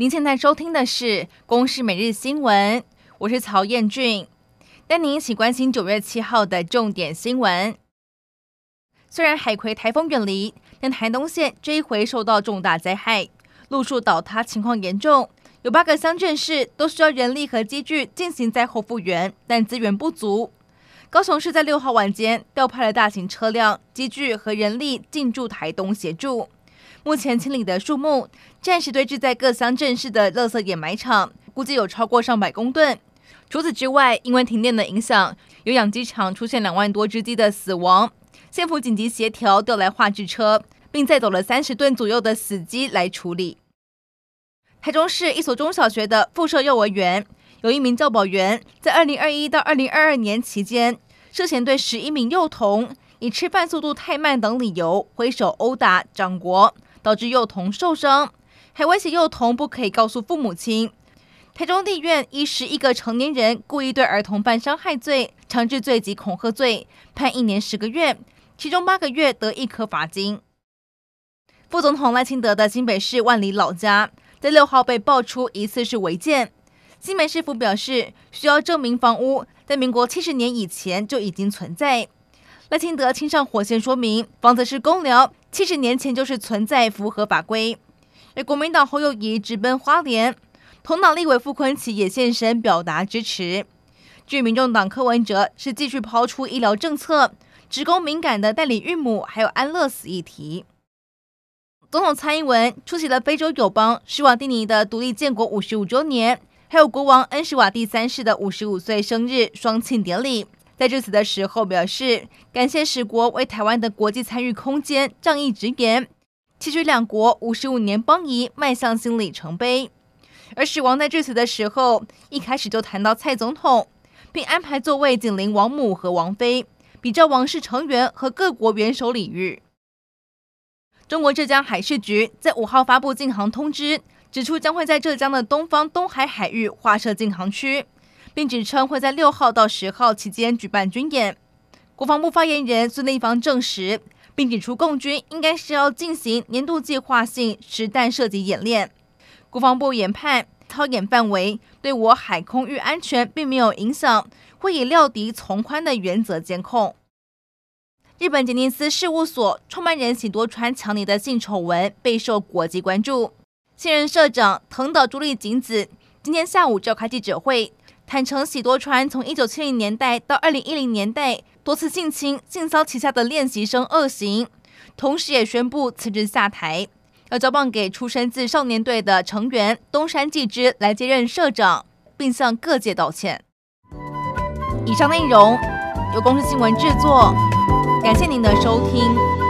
您现在收听的是《公视每日新闻》，我是曹彦俊，带您一起关心九月七号的重点新闻。虽然海葵台风远离，但台东县这一回受到重大灾害，路树倒塌情况严重，有八个乡镇市都需要人力和机具进行灾后复原，但资源不足。高雄市在六号晚间调派了大型车辆、机具和人力进驻台东协助。目前清理的树木暂时堆置在各乡镇市的垃圾掩埋场，估计有超过上百公吨。除此之外，因为停电的影响，有养鸡场出现两万多只鸡的死亡。县府紧急协调调来化置车，并载走了三十吨左右的死鸡来处理。台中市一所中小学的附设幼儿园。有一名教保员在二零二一到二零二二年期间，涉嫌对十一名幼童以吃饭速度太慢等理由挥手殴打、掌掴，导致幼童受伤，还威胁幼童不可以告诉父母亲。台中地院以十一个成年人故意对儿童犯伤害罪、强制罪及恐吓罪，判一年十个月，其中八个月得一颗罚金。副总统赖清德的新北市万里老家，在六号被爆出疑似是违建。新北市府表示，需要证明房屋在民国七十年以前就已经存在。赖清德亲上火线说明，房子是公寮，七十年前就是存在，符合法规。而国民党侯友宜直奔花莲，同党立委傅昆萁也现身表达支持。据民众党柯文哲是继续抛出医疗政策，职工敏感的代理孕母还有安乐死议题。总统蔡英文出席了非洲友邦施瓦蒂尼的独立建国五十五周年。还有国王恩施瓦蒂三世的五十五岁生日双庆典礼，在致辞的时候表示，感谢史国为台湾的国际参与空间仗义执言，期许两国五十五年邦谊迈向新里程碑。而史王在致辞的时候，一开始就谈到蔡总统，并安排座位紧邻王母和王妃，比照王室成员和各国元首礼遇。中国浙江海事局在五号发布禁航通知。指出将会在浙江的东方东海海域划设禁航区，并指称会在六号到十号期间举办军演。国防部发言人孙立方证实，并指出共军应该是要进行年度计划性实弹射击演练。国防部研判操演范围对我海空域安全并没有影响，会以料敌从宽的原则监控。日本杰尼斯事务所创办人喜多川强尼的性丑闻备受国际关注。现任社长藤岛朱莉景子今天下午召开记者会，坦承喜多川从一九七零年代到二零一零年代多次性侵、性骚旗下的练习生恶行，同时也宣布辞职下台，要交棒给出身自少年队的成员东山纪之来接任社长，并向各界道歉。以上内容由公司新闻制作，感谢您的收听。